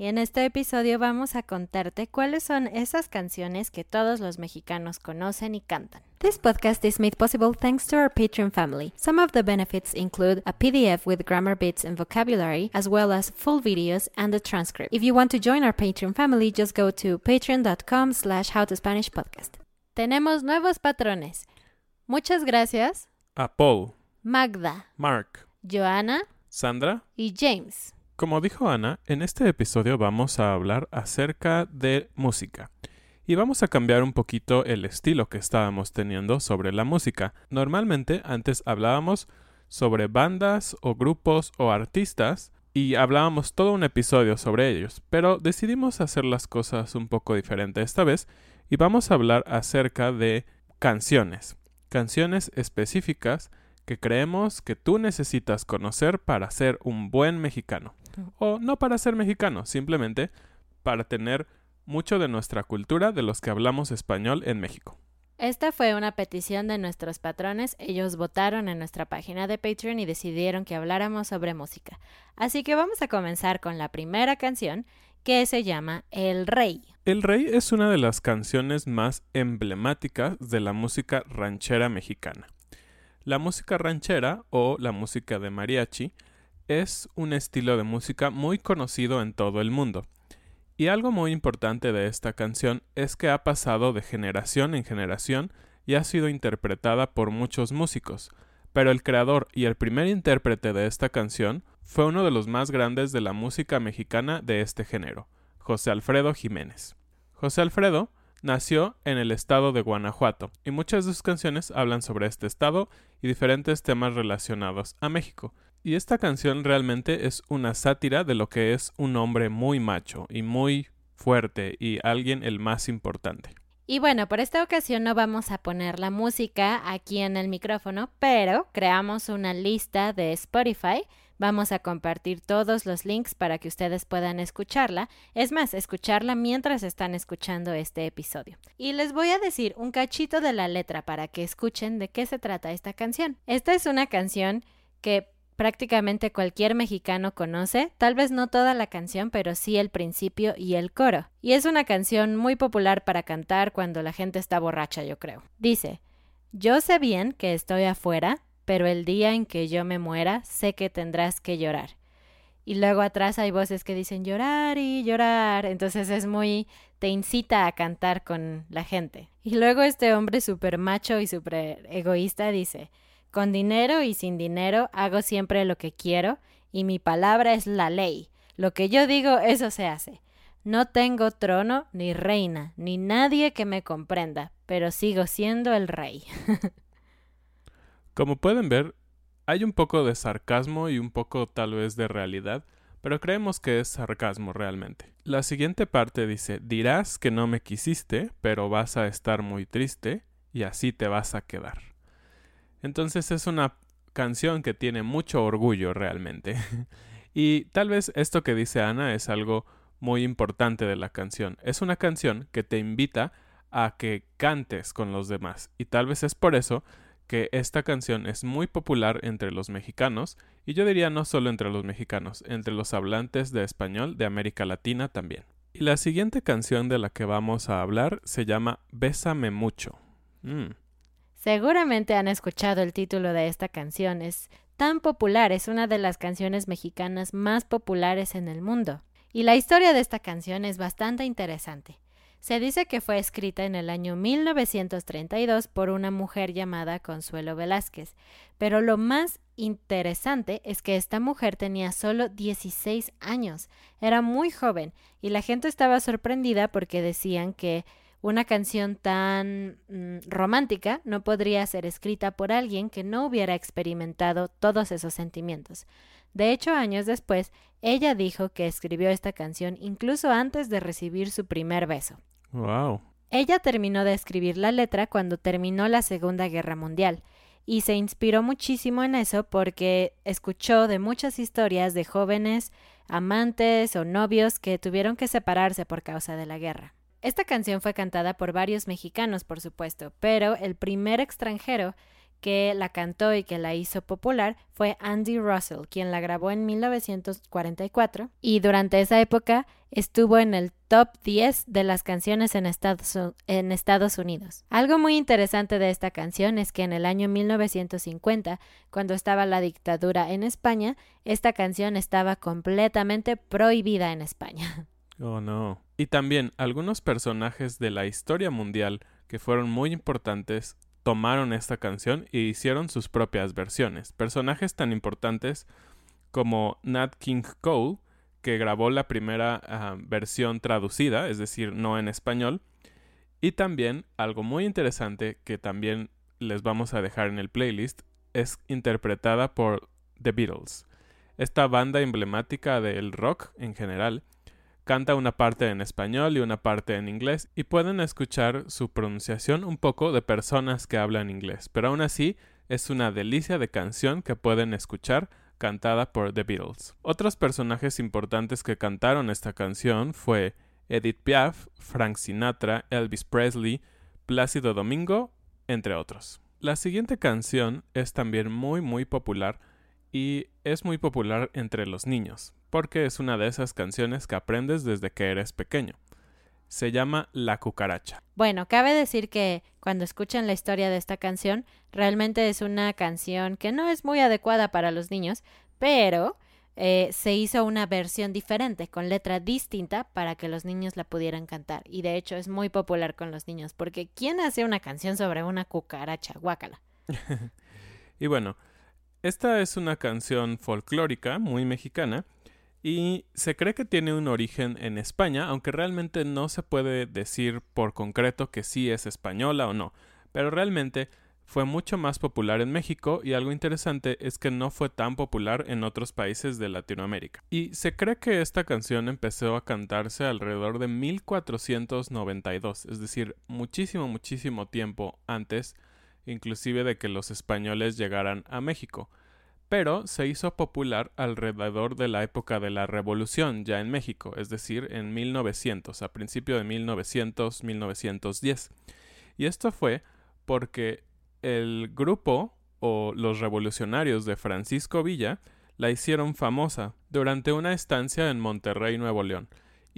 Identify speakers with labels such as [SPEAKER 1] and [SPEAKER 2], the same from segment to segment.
[SPEAKER 1] Y en este episodio vamos a contarte cuáles son esas canciones que todos los mexicanos conocen y cantan. This podcast is made possible thanks to our Patreon family. Some of the benefits include a PDF with grammar bits and vocabulary, as well as full videos and a transcript. If you want to join our Patreon family, just go to patreon.com slash howtospanishpodcast. Tenemos nuevos patrones. Muchas gracias.
[SPEAKER 2] A Paul,
[SPEAKER 1] Magda,
[SPEAKER 2] Mark,
[SPEAKER 1] Joana
[SPEAKER 2] Sandra.
[SPEAKER 1] y James.
[SPEAKER 2] Como dijo Ana, en este episodio vamos a hablar acerca de música. Y vamos a cambiar un poquito el estilo que estábamos teniendo sobre la música. Normalmente antes hablábamos sobre bandas o grupos o artistas y hablábamos todo un episodio sobre ellos, pero decidimos hacer las cosas un poco diferente esta vez y vamos a hablar acerca de canciones, canciones específicas que creemos que tú necesitas conocer para ser un buen mexicano. O no para ser mexicano, simplemente para tener mucho de nuestra cultura de los que hablamos español en México.
[SPEAKER 1] Esta fue una petición de nuestros patrones. Ellos votaron en nuestra página de Patreon y decidieron que habláramos sobre música. Así que vamos a comenzar con la primera canción que se llama El Rey.
[SPEAKER 2] El Rey es una de las canciones más emblemáticas de la música ranchera mexicana. La música ranchera o la música de mariachi es un estilo de música muy conocido en todo el mundo. Y algo muy importante de esta canción es que ha pasado de generación en generación y ha sido interpretada por muchos músicos, pero el creador y el primer intérprete de esta canción fue uno de los más grandes de la música mexicana de este género, José Alfredo Jiménez. José Alfredo nació en el estado de Guanajuato y muchas de sus canciones hablan sobre este estado y diferentes temas relacionados a México. Y esta canción realmente es una sátira de lo que es un hombre muy macho y muy fuerte y alguien el más importante.
[SPEAKER 1] Y bueno, por esta ocasión no vamos a poner la música aquí en el micrófono, pero creamos una lista de Spotify. Vamos a compartir todos los links para que ustedes puedan escucharla. Es más, escucharla mientras están escuchando este episodio. Y les voy a decir un cachito de la letra para que escuchen de qué se trata esta canción. Esta es una canción que prácticamente cualquier mexicano conoce, tal vez no toda la canción, pero sí el principio y el coro. Y es una canción muy popular para cantar cuando la gente está borracha, yo creo. Dice, yo sé bien que estoy afuera, pero el día en que yo me muera, sé que tendrás que llorar. Y luego atrás hay voces que dicen llorar y llorar. Entonces es muy... te incita a cantar con la gente. Y luego este hombre súper macho y súper egoísta dice, con dinero y sin dinero hago siempre lo que quiero y mi palabra es la ley. Lo que yo digo, eso se hace. No tengo trono ni reina, ni nadie que me comprenda, pero sigo siendo el rey.
[SPEAKER 2] Como pueden ver, hay un poco de sarcasmo y un poco tal vez de realidad, pero creemos que es sarcasmo realmente. La siguiente parte dice, dirás que no me quisiste, pero vas a estar muy triste y así te vas a quedar. Entonces es una canción que tiene mucho orgullo realmente. y tal vez esto que dice Ana es algo muy importante de la canción. Es una canción que te invita a que cantes con los demás. Y tal vez es por eso que esta canción es muy popular entre los mexicanos, y yo diría no solo entre los mexicanos, entre los hablantes de español de América Latina también. Y la siguiente canción de la que vamos a hablar se llama Bésame mucho. Mm.
[SPEAKER 1] Seguramente han escuchado el título de esta canción, es tan popular, es una de las canciones mexicanas más populares en el mundo. Y la historia de esta canción es bastante interesante. Se dice que fue escrita en el año 1932 por una mujer llamada Consuelo Velázquez, pero lo más interesante es que esta mujer tenía solo 16 años, era muy joven, y la gente estaba sorprendida porque decían que una canción tan mm, romántica no podría ser escrita por alguien que no hubiera experimentado todos esos sentimientos. De hecho, años después, ella dijo que escribió esta canción incluso antes de recibir su primer beso.
[SPEAKER 2] Wow.
[SPEAKER 1] Ella terminó de escribir la letra cuando terminó la Segunda Guerra Mundial y se inspiró muchísimo en eso porque escuchó de muchas historias de jóvenes amantes o novios que tuvieron que separarse por causa de la guerra. Esta canción fue cantada por varios mexicanos, por supuesto, pero el primer extranjero que la cantó y que la hizo popular fue Andy Russell, quien la grabó en 1944 y durante esa época estuvo en el top 10 de las canciones en Estados, Unidos. Algo muy interesante de esta canción es que en el año 1950, cuando estaba la dictadura en España, esta canción estaba completamente prohibida en España.
[SPEAKER 2] Oh no. Y también algunos personajes de la historia mundial que fueron muy importantes tomaron esta canción e hicieron sus propias versiones. Personajes tan importantes como Nat King Cole, que grabó la primera ah, versión traducida, es decir, no en español, y también algo muy interesante que también les vamos a dejar en el playlist, es interpretada por The Beatles, esta banda emblemática del rock en general, canta una parte en español y una parte en inglés y pueden escuchar su pronunciación un poco de personas que hablan inglés, pero aún así es una delicia de canción que pueden escuchar cantada por The Beatles. Otros personajes importantes que cantaron esta canción fue Edith Piaf, Frank Sinatra, Elvis Presley, Plácido Domingo, entre otros. La siguiente canción es también muy muy popular y es muy popular entre los niños, porque es una de esas canciones que aprendes desde que eres pequeño. Se llama La cucaracha.
[SPEAKER 1] Bueno, cabe decir que cuando escuchan la historia de esta canción, realmente es una canción que no es muy adecuada para los niños, pero eh, se hizo una versión diferente, con letra distinta, para que los niños la pudieran cantar. Y de hecho es muy popular con los niños, porque ¿quién hace una canción sobre una cucaracha? Guácala.
[SPEAKER 2] y bueno, esta es una canción folclórica muy mexicana y se cree que tiene un origen en España, aunque realmente no se puede decir por concreto que sí es española o no, pero realmente fue mucho más popular en México y algo interesante es que no fue tan popular en otros países de Latinoamérica. Y se cree que esta canción empezó a cantarse alrededor de 1492, es decir, muchísimo, muchísimo tiempo antes inclusive de que los españoles llegaran a México, pero se hizo popular alrededor de la época de la Revolución ya en México, es decir, en 1900, a principio de 1900-1910. Y esto fue porque el grupo o los revolucionarios de Francisco Villa la hicieron famosa durante una estancia en Monterrey, Nuevo León,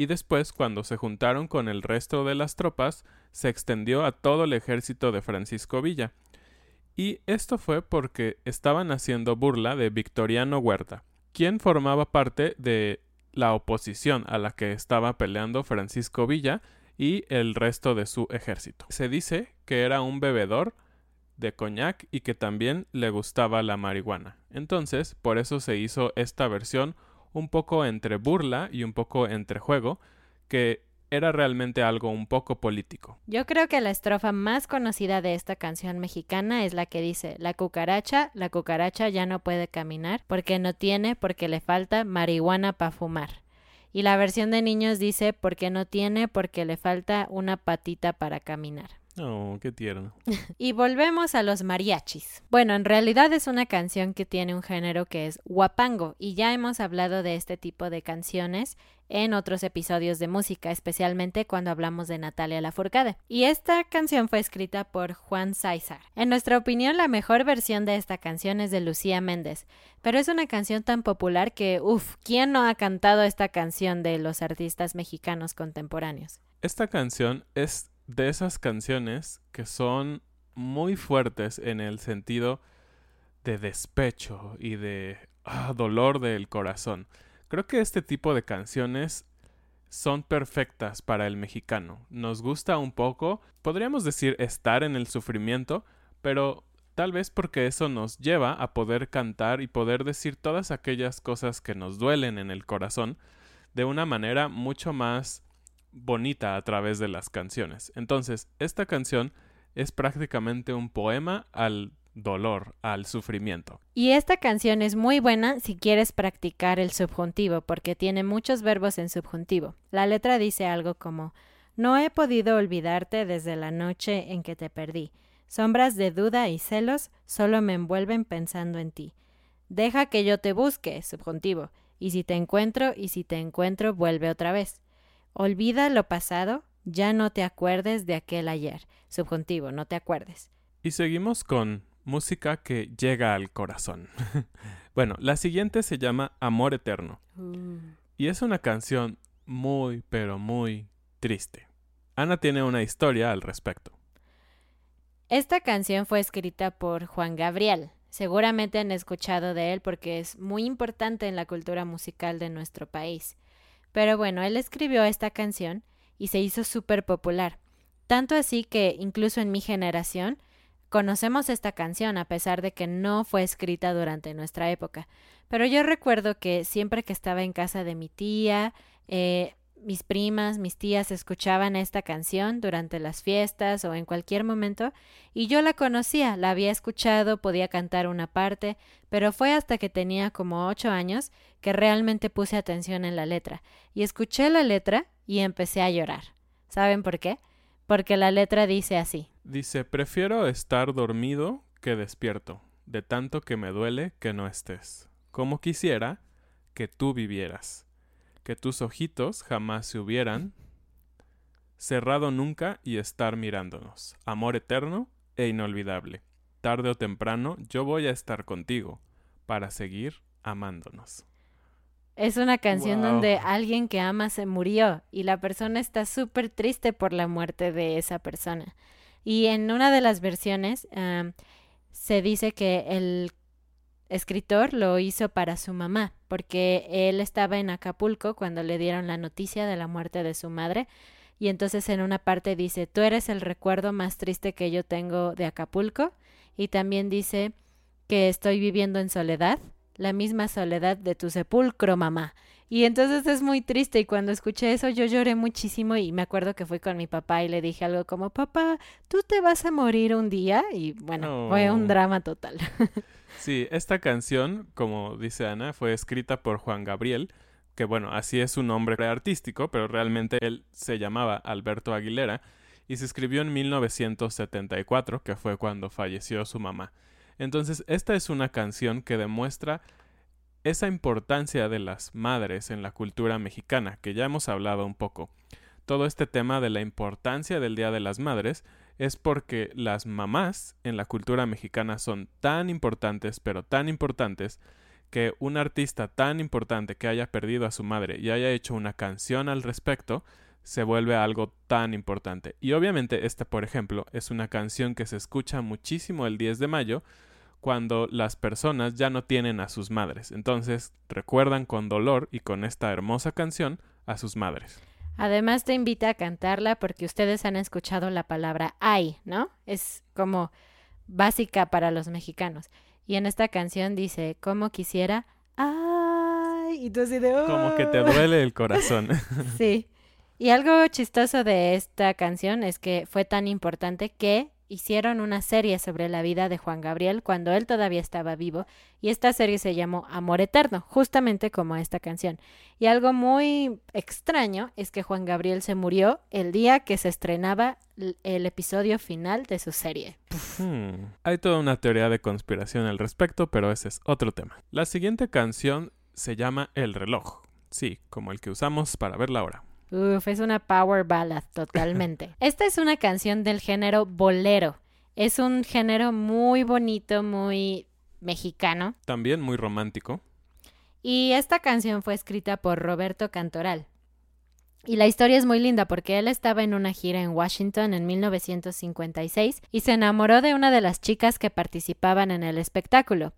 [SPEAKER 2] y después, cuando se juntaron con el resto de las tropas, se extendió a todo el ejército de Francisco Villa. Y esto fue porque estaban haciendo burla de Victoriano Huerta, quien formaba parte de la oposición a la que estaba peleando Francisco Villa y el resto de su ejército. Se dice que era un bebedor de coñac y que también le gustaba la marihuana. Entonces, por eso se hizo esta versión un poco entre burla y un poco entre juego, que era realmente algo un poco político.
[SPEAKER 1] Yo creo que la estrofa más conocida de esta canción mexicana es la que dice, la cucaracha, la cucaracha ya no puede caminar porque no tiene, porque le falta marihuana para fumar. Y la versión de niños dice, porque no tiene, porque le falta una patita para caminar.
[SPEAKER 2] Oh, qué tierno.
[SPEAKER 1] y volvemos a los mariachis. Bueno, en realidad es una canción que tiene un género que es guapango y ya hemos hablado de este tipo de canciones en otros episodios de música, especialmente cuando hablamos de Natalia Lafourcade. Y esta canción fue escrita por Juan César. En nuestra opinión, la mejor versión de esta canción es de Lucía Méndez, pero es una canción tan popular que, uff, ¿quién no ha cantado esta canción de los artistas mexicanos contemporáneos?
[SPEAKER 2] Esta canción es de esas canciones que son muy fuertes en el sentido de despecho y de ah, dolor del corazón. Creo que este tipo de canciones son perfectas para el mexicano. Nos gusta un poco, podríamos decir estar en el sufrimiento, pero tal vez porque eso nos lleva a poder cantar y poder decir todas aquellas cosas que nos duelen en el corazón de una manera mucho más bonita a través de las canciones. Entonces, esta canción es prácticamente un poema al dolor, al sufrimiento.
[SPEAKER 1] Y esta canción es muy buena si quieres practicar el subjuntivo, porque tiene muchos verbos en subjuntivo. La letra dice algo como No he podido olvidarte desde la noche en que te perdí. Sombras de duda y celos solo me envuelven pensando en ti. Deja que yo te busque, subjuntivo, y si te encuentro y si te encuentro vuelve otra vez. Olvida lo pasado, ya no te acuerdes de aquel ayer. Subjuntivo, no te acuerdes.
[SPEAKER 2] Y seguimos con música que llega al corazón. bueno, la siguiente se llama Amor Eterno. Uh. Y es una canción muy, pero muy triste. Ana tiene una historia al respecto.
[SPEAKER 1] Esta canción fue escrita por Juan Gabriel. Seguramente han escuchado de él porque es muy importante en la cultura musical de nuestro país. Pero bueno, él escribió esta canción y se hizo súper popular. Tanto así que incluso en mi generación conocemos esta canción a pesar de que no fue escrita durante nuestra época. Pero yo recuerdo que siempre que estaba en casa de mi tía, eh, mis primas, mis tías escuchaban esta canción durante las fiestas o en cualquier momento, y yo la conocía, la había escuchado, podía cantar una parte, pero fue hasta que tenía como ocho años que realmente puse atención en la letra, y escuché la letra y empecé a llorar. ¿Saben por qué? Porque la letra dice así.
[SPEAKER 2] Dice, prefiero estar dormido que despierto, de tanto que me duele que no estés. Como quisiera que tú vivieras que tus ojitos jamás se hubieran cerrado nunca y estar mirándonos. Amor eterno e inolvidable. Tarde o temprano yo voy a estar contigo para seguir amándonos.
[SPEAKER 1] Es una canción donde alguien que ama se murió y la persona está súper triste por la muerte de esa persona. Y en una de las versiones se dice que el escritor lo hizo para su mamá, porque él estaba en Acapulco cuando le dieron la noticia de la muerte de su madre, y entonces en una parte dice, tú eres el recuerdo más triste que yo tengo de Acapulco, y también dice que estoy viviendo en soledad, la misma soledad de tu sepulcro, mamá. Y entonces es muy triste y cuando escuché eso yo lloré muchísimo y me acuerdo que fui con mi papá y le dije algo como, papá, tú te vas a morir un día y bueno, fue un drama total.
[SPEAKER 2] Sí, esta canción, como dice Ana, fue escrita por Juan Gabriel, que bueno, así es su nombre artístico, pero realmente él se llamaba Alberto Aguilera, y se escribió en 1974, que fue cuando falleció su mamá. Entonces, esta es una canción que demuestra esa importancia de las madres en la cultura mexicana, que ya hemos hablado un poco. Todo este tema de la importancia del Día de las Madres es porque las mamás en la cultura mexicana son tan importantes, pero tan importantes, que un artista tan importante que haya perdido a su madre y haya hecho una canción al respecto, se vuelve algo tan importante. Y obviamente esta, por ejemplo, es una canción que se escucha muchísimo el 10 de mayo cuando las personas ya no tienen a sus madres. Entonces recuerdan con dolor y con esta hermosa canción a sus madres.
[SPEAKER 1] Además te invita a cantarla porque ustedes han escuchado la palabra ay, ¿no? Es como básica para los mexicanos. Y en esta canción dice, como quisiera, ay, y tú así de...
[SPEAKER 2] Como que te duele el corazón.
[SPEAKER 1] sí. Y algo chistoso de esta canción es que fue tan importante que hicieron una serie sobre la vida de Juan Gabriel cuando él todavía estaba vivo y esta serie se llamó Amor Eterno, justamente como esta canción. Y algo muy extraño es que Juan Gabriel se murió el día que se estrenaba el episodio final de su serie.
[SPEAKER 2] Hmm. Hay toda una teoría de conspiración al respecto, pero ese es otro tema. La siguiente canción se llama El reloj. Sí, como el que usamos para ver la hora.
[SPEAKER 1] Uf, es una power ballad totalmente. Esta es una canción del género bolero. Es un género muy bonito, muy mexicano.
[SPEAKER 2] También muy romántico.
[SPEAKER 1] Y esta canción fue escrita por Roberto Cantoral. Y la historia es muy linda porque él estaba en una gira en Washington en 1956 y se enamoró de una de las chicas que participaban en el espectáculo.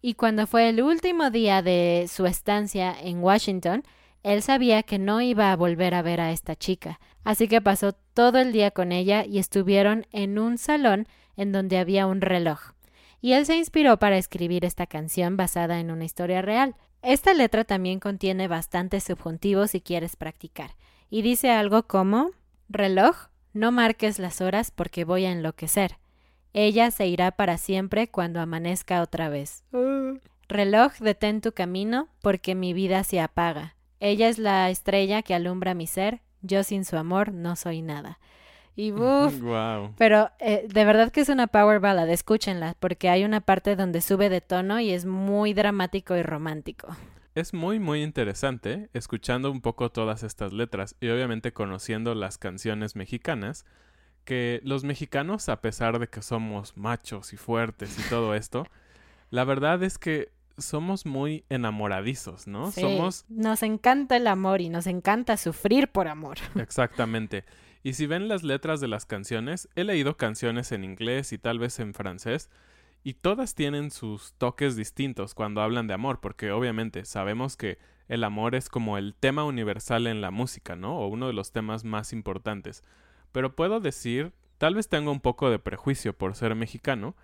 [SPEAKER 1] Y cuando fue el último día de su estancia en Washington, él sabía que no iba a volver a ver a esta chica, así que pasó todo el día con ella y estuvieron en un salón en donde había un reloj. Y él se inspiró para escribir esta canción basada en una historia real. Esta letra también contiene bastantes subjuntivos si quieres practicar, y dice algo como Reloj, no marques las horas porque voy a enloquecer. Ella se irá para siempre cuando amanezca otra vez. Uh. Reloj, detén tu camino porque mi vida se apaga. Ella es la estrella que alumbra mi ser, yo sin su amor no soy nada. Y uff, pero eh, de verdad que es una power ballad, escúchenla, porque hay una parte donde sube de tono y es muy dramático y romántico.
[SPEAKER 2] Es muy muy interesante escuchando un poco todas estas letras y obviamente conociendo las canciones mexicanas, que los mexicanos, a pesar de que somos machos y fuertes y todo esto, la verdad es que somos muy enamoradizos, ¿no?
[SPEAKER 1] Sí,
[SPEAKER 2] somos...
[SPEAKER 1] Nos encanta el amor y nos encanta sufrir por amor.
[SPEAKER 2] Exactamente. Y si ven las letras de las canciones, he leído canciones en inglés y tal vez en francés, y todas tienen sus toques distintos cuando hablan de amor, porque obviamente sabemos que el amor es como el tema universal en la música, ¿no? O uno de los temas más importantes. Pero puedo decir, tal vez tengo un poco de prejuicio por ser mexicano,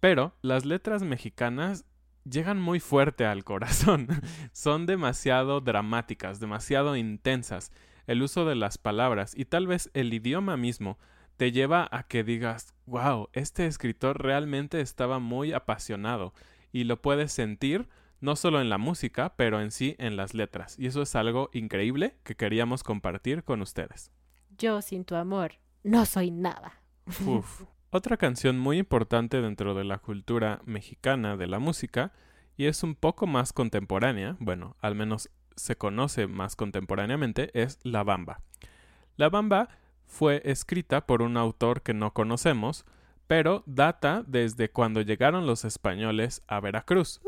[SPEAKER 2] pero las letras mexicanas llegan muy fuerte al corazón. Son demasiado dramáticas, demasiado intensas. El uso de las palabras y tal vez el idioma mismo te lleva a que digas, wow, este escritor realmente estaba muy apasionado y lo puedes sentir no solo en la música, pero en sí en las letras. Y eso es algo increíble que queríamos compartir con ustedes.
[SPEAKER 1] Yo sin tu amor no soy nada.
[SPEAKER 2] Uf. Otra canción muy importante dentro de la cultura mexicana de la música y es un poco más contemporánea, bueno, al menos se conoce más contemporáneamente, es La Bamba. La Bamba fue escrita por un autor que no conocemos, pero data desde cuando llegaron los españoles a Veracruz,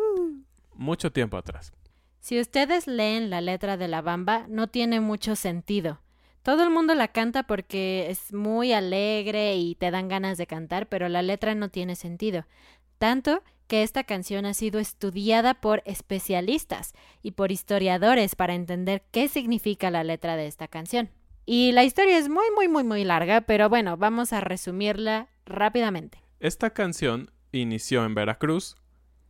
[SPEAKER 2] mucho tiempo atrás.
[SPEAKER 1] Si ustedes leen la letra de La Bamba, no tiene mucho sentido. Todo el mundo la canta porque es muy alegre y te dan ganas de cantar, pero la letra no tiene sentido. Tanto que esta canción ha sido estudiada por especialistas y por historiadores para entender qué significa la letra de esta canción. Y la historia es muy, muy, muy, muy larga, pero bueno, vamos a resumirla rápidamente.
[SPEAKER 2] Esta canción inició en Veracruz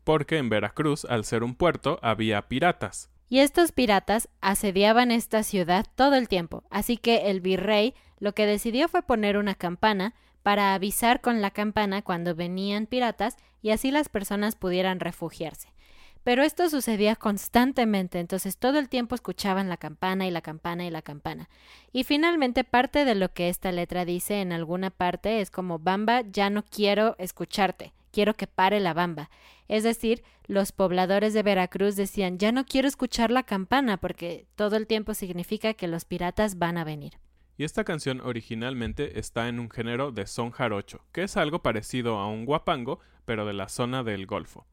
[SPEAKER 2] porque en Veracruz, al ser un puerto, había piratas
[SPEAKER 1] y estos piratas asediaban esta ciudad todo el tiempo, así que el virrey lo que decidió fue poner una campana para avisar con la campana cuando venían piratas y así las personas pudieran refugiarse. Pero esto sucedía constantemente, entonces todo el tiempo escuchaban la campana y la campana y la campana. Y finalmente parte de lo que esta letra dice en alguna parte es como Bamba, ya no quiero escucharte quiero que pare la bamba. Es decir, los pobladores de Veracruz decían, ya no quiero escuchar la campana porque todo el tiempo significa que los piratas van a venir.
[SPEAKER 2] Y esta canción originalmente está en un género de son jarocho, que es algo parecido a un guapango, pero de la zona del Golfo.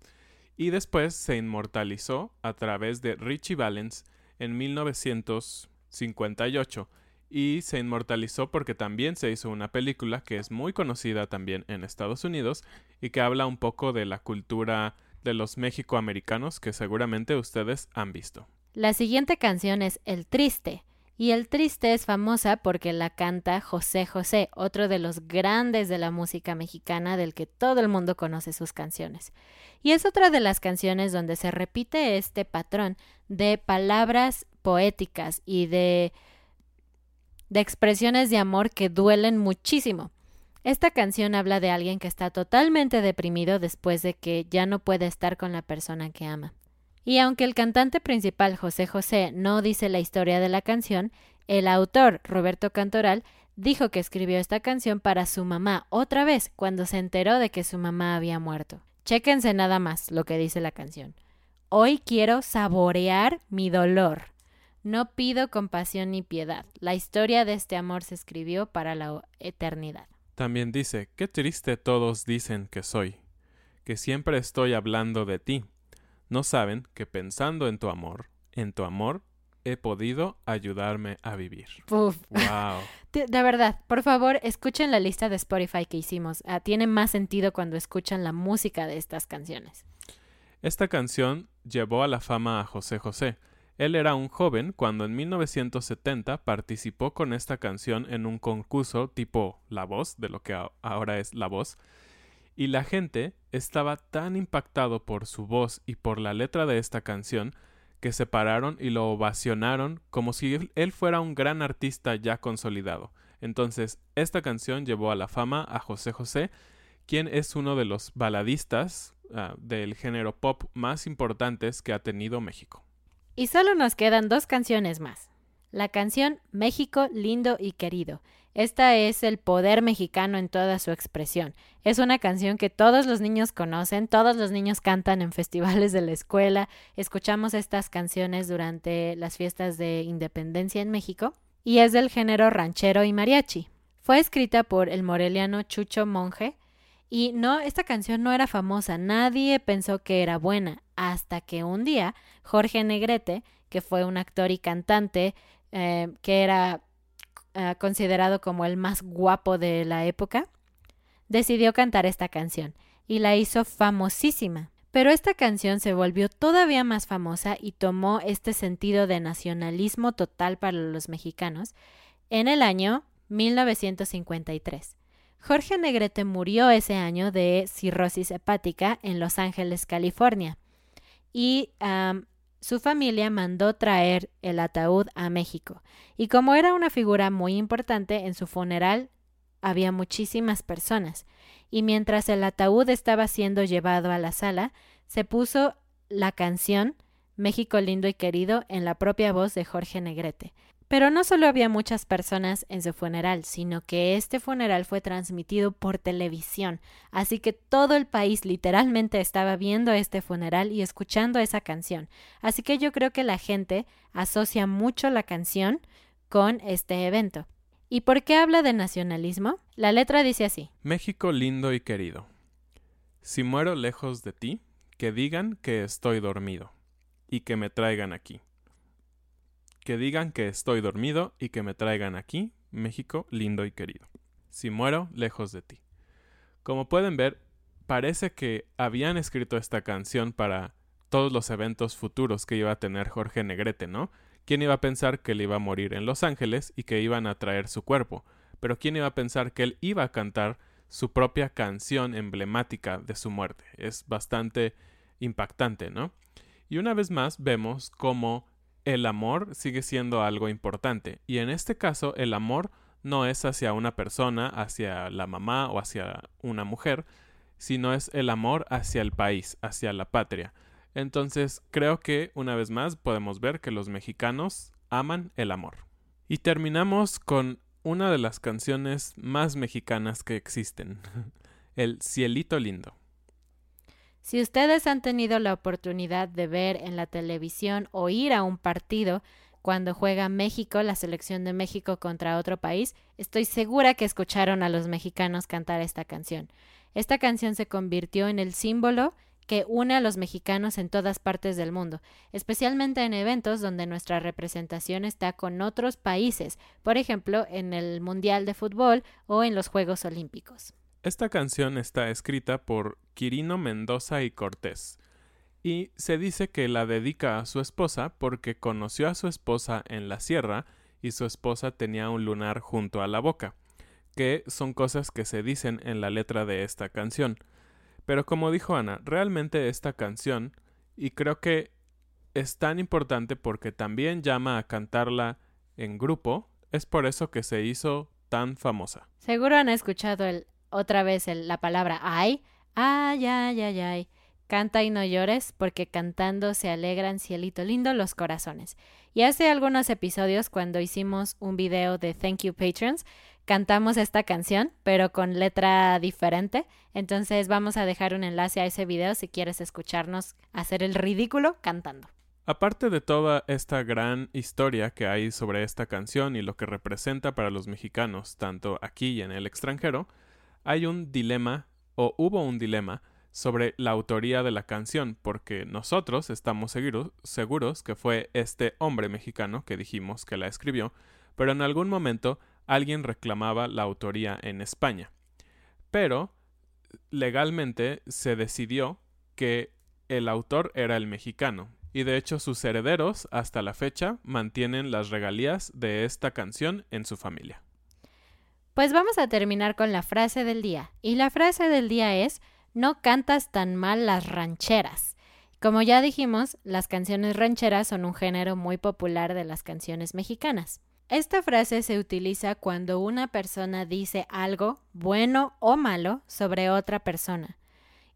[SPEAKER 2] Y después se inmortalizó a través de Richie Valens en 1958 y se inmortalizó porque también se hizo una película que es muy conocida también en Estados Unidos y que habla un poco de la cultura de los mexicoamericanos que seguramente ustedes han visto.
[SPEAKER 1] La siguiente canción es El Triste. Y El Triste es famosa porque la canta José José, otro de los grandes de la música mexicana del que todo el mundo conoce sus canciones. Y es otra de las canciones donde se repite este patrón de palabras poéticas y de de expresiones de amor que duelen muchísimo. Esta canción habla de alguien que está totalmente deprimido después de que ya no puede estar con la persona que ama. Y aunque el cantante principal José José no dice la historia de la canción, el autor Roberto Cantoral dijo que escribió esta canción para su mamá otra vez cuando se enteró de que su mamá había muerto. Chéquense nada más lo que dice la canción. Hoy quiero saborear mi dolor. No pido compasión ni piedad. La historia de este amor se escribió para la eternidad.
[SPEAKER 2] También dice, qué triste todos dicen que soy, que siempre estoy hablando de ti. No saben que pensando en tu amor, en tu amor, he podido ayudarme a vivir.
[SPEAKER 1] Uf.
[SPEAKER 2] Wow.
[SPEAKER 1] De, verdad, por favor, escuchen la lista de Spotify que hicimos. Ah, tiene más sentido cuando escuchan la música de estas canciones.
[SPEAKER 2] Esta canción llevó a la fama a José José, él era un joven cuando en 1970 participó con esta canción en un concurso tipo La Voz, de lo que ahora es La Voz, y la gente estaba tan impactado por su voz y por la letra de esta canción que se pararon y lo ovacionaron como si él fuera un gran artista ya consolidado. Entonces, esta canción llevó a la fama a José José, quien es uno de los baladistas ah, del género pop más importantes que ha tenido México.
[SPEAKER 1] Y solo nos quedan dos canciones más. La canción México lindo y querido. Esta es el poder mexicano en toda su expresión. Es una canción que todos los niños conocen, todos los niños cantan en festivales de la escuela, escuchamos estas canciones durante las fiestas de independencia en México y es del género ranchero y mariachi. Fue escrita por el moreliano Chucho Monje y no, esta canción no era famosa, nadie pensó que era buena, hasta que un día Jorge Negrete, que fue un actor y cantante eh, que era eh, considerado como el más guapo de la época, decidió cantar esta canción y la hizo famosísima. Pero esta canción se volvió todavía más famosa y tomó este sentido de nacionalismo total para los mexicanos en el año 1953. Jorge Negrete murió ese año de cirrosis hepática en Los Ángeles, California, y su familia mandó traer el ataúd a México. Y como era una figura muy importante, en su funeral había muchísimas personas. Y mientras el ataúd estaba siendo llevado a la sala, se puso la canción México lindo y querido en la propia voz de Jorge Negrete. Pero no solo había muchas personas en su funeral, sino que este funeral fue transmitido por televisión, así que todo el país literalmente estaba viendo este funeral y escuchando esa canción. Así que yo creo que la gente asocia mucho la canción con este evento. ¿Y por qué habla de nacionalismo? La letra dice así.
[SPEAKER 2] México lindo y querido. Si muero lejos de ti, que digan que estoy dormido y que me traigan aquí que digan que estoy dormido y que me traigan aquí, México lindo y querido. Si muero lejos de ti. Como pueden ver, parece que habían escrito esta canción para todos los eventos futuros que iba a tener Jorge Negrete, ¿no? ¿Quién iba a pensar que él iba a morir en Los Ángeles y que iban a traer su cuerpo? Pero ¿quién iba a pensar que él iba a cantar su propia canción emblemática de su muerte? Es bastante impactante, ¿no? Y una vez más vemos cómo el amor sigue siendo algo importante. Y en este caso, el amor no es hacia una persona, hacia la mamá o hacia una mujer, sino es el amor hacia el país, hacia la patria. Entonces, creo que una vez más podemos ver que los mexicanos aman el amor. Y terminamos con una de las canciones más mexicanas que existen, el Cielito Lindo.
[SPEAKER 1] Si ustedes han tenido la oportunidad de ver en la televisión o ir a un partido cuando juega México, la selección de México contra otro país, estoy segura que escucharon a los mexicanos cantar esta canción. Esta canción se convirtió en el símbolo que une a los mexicanos en todas partes del mundo, especialmente en eventos donde nuestra representación está con otros países, por ejemplo, en el Mundial de Fútbol o en los Juegos Olímpicos.
[SPEAKER 2] Esta canción está escrita por Quirino Mendoza y Cortés, y se dice que la dedica a su esposa porque conoció a su esposa en la sierra y su esposa tenía un lunar junto a la boca, que son cosas que se dicen en la letra de esta canción. Pero como dijo Ana, realmente esta canción, y creo que es tan importante porque también llama a cantarla en grupo, es por eso que se hizo tan famosa.
[SPEAKER 1] Seguro han escuchado el, otra vez la palabra ay, ay, ay, ay, ay. Canta y no llores, porque cantando se alegran cielito lindo los corazones. Y hace algunos episodios, cuando hicimos un video de Thank You Patrons, cantamos esta canción, pero con letra diferente. Entonces vamos a dejar un enlace a ese video si quieres escucharnos hacer el ridículo cantando.
[SPEAKER 2] Aparte de toda esta gran historia que hay sobre esta canción y lo que representa para los mexicanos, tanto aquí y en el extranjero, hay un dilema, o hubo un dilema, sobre la autoría de la canción, porque nosotros estamos seguros que fue este hombre mexicano que dijimos que la escribió, pero en algún momento alguien reclamaba la autoría en España. Pero legalmente se decidió que el autor era el mexicano, y de hecho sus herederos hasta la fecha mantienen las regalías de esta canción en su familia.
[SPEAKER 1] Pues vamos a terminar con la frase del día, y la frase del día es no cantas tan mal las rancheras. Como ya dijimos, las canciones rancheras son un género muy popular de las canciones mexicanas. Esta frase se utiliza cuando una persona dice algo, bueno o malo, sobre otra persona.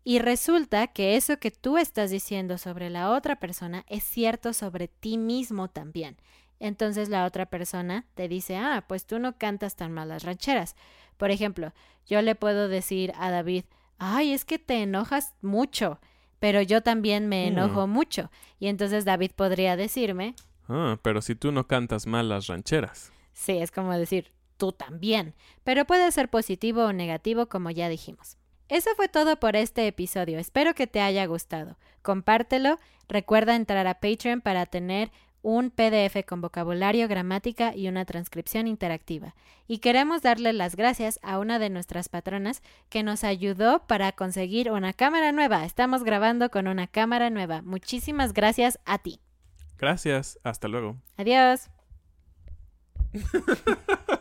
[SPEAKER 1] Y resulta que eso que tú estás diciendo sobre la otra persona es cierto sobre ti mismo también. Entonces la otra persona te dice, ah, pues tú no cantas tan mal las rancheras. Por ejemplo, yo le puedo decir a David, ay, es que te enojas mucho, pero yo también me mm. enojo mucho. Y entonces David podría decirme,
[SPEAKER 2] ah, pero si tú no cantas mal las rancheras.
[SPEAKER 1] Sí, es como decir, tú también, pero puede ser positivo o negativo como ya dijimos. Eso fue todo por este episodio. Espero que te haya gustado. Compártelo. Recuerda entrar a Patreon para tener un PDF con vocabulario, gramática y una transcripción interactiva. Y queremos darle las gracias a una de nuestras patronas que nos ayudó para conseguir una cámara nueva. Estamos grabando con una cámara nueva. Muchísimas gracias a ti.
[SPEAKER 2] Gracias. Hasta luego.
[SPEAKER 1] Adiós.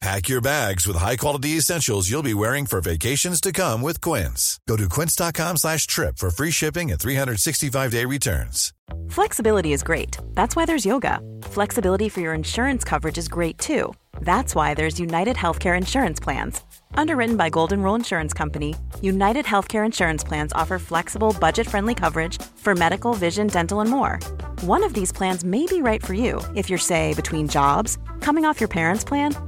[SPEAKER 3] Pack your bags with high-quality essentials you'll be wearing for vacations to come with Quince. Go to quince.com slash trip for free shipping and 365-day returns.
[SPEAKER 4] Flexibility is great. That's why there's yoga. Flexibility for your insurance coverage is great too. That's why there's United Healthcare Insurance Plans. Underwritten by Golden Rule Insurance Company, United Healthcare Insurance Plans offer flexible, budget-friendly coverage for medical, vision, dental, and more. One of these plans may be right for you if you're, say, between jobs, coming off your parents' plan,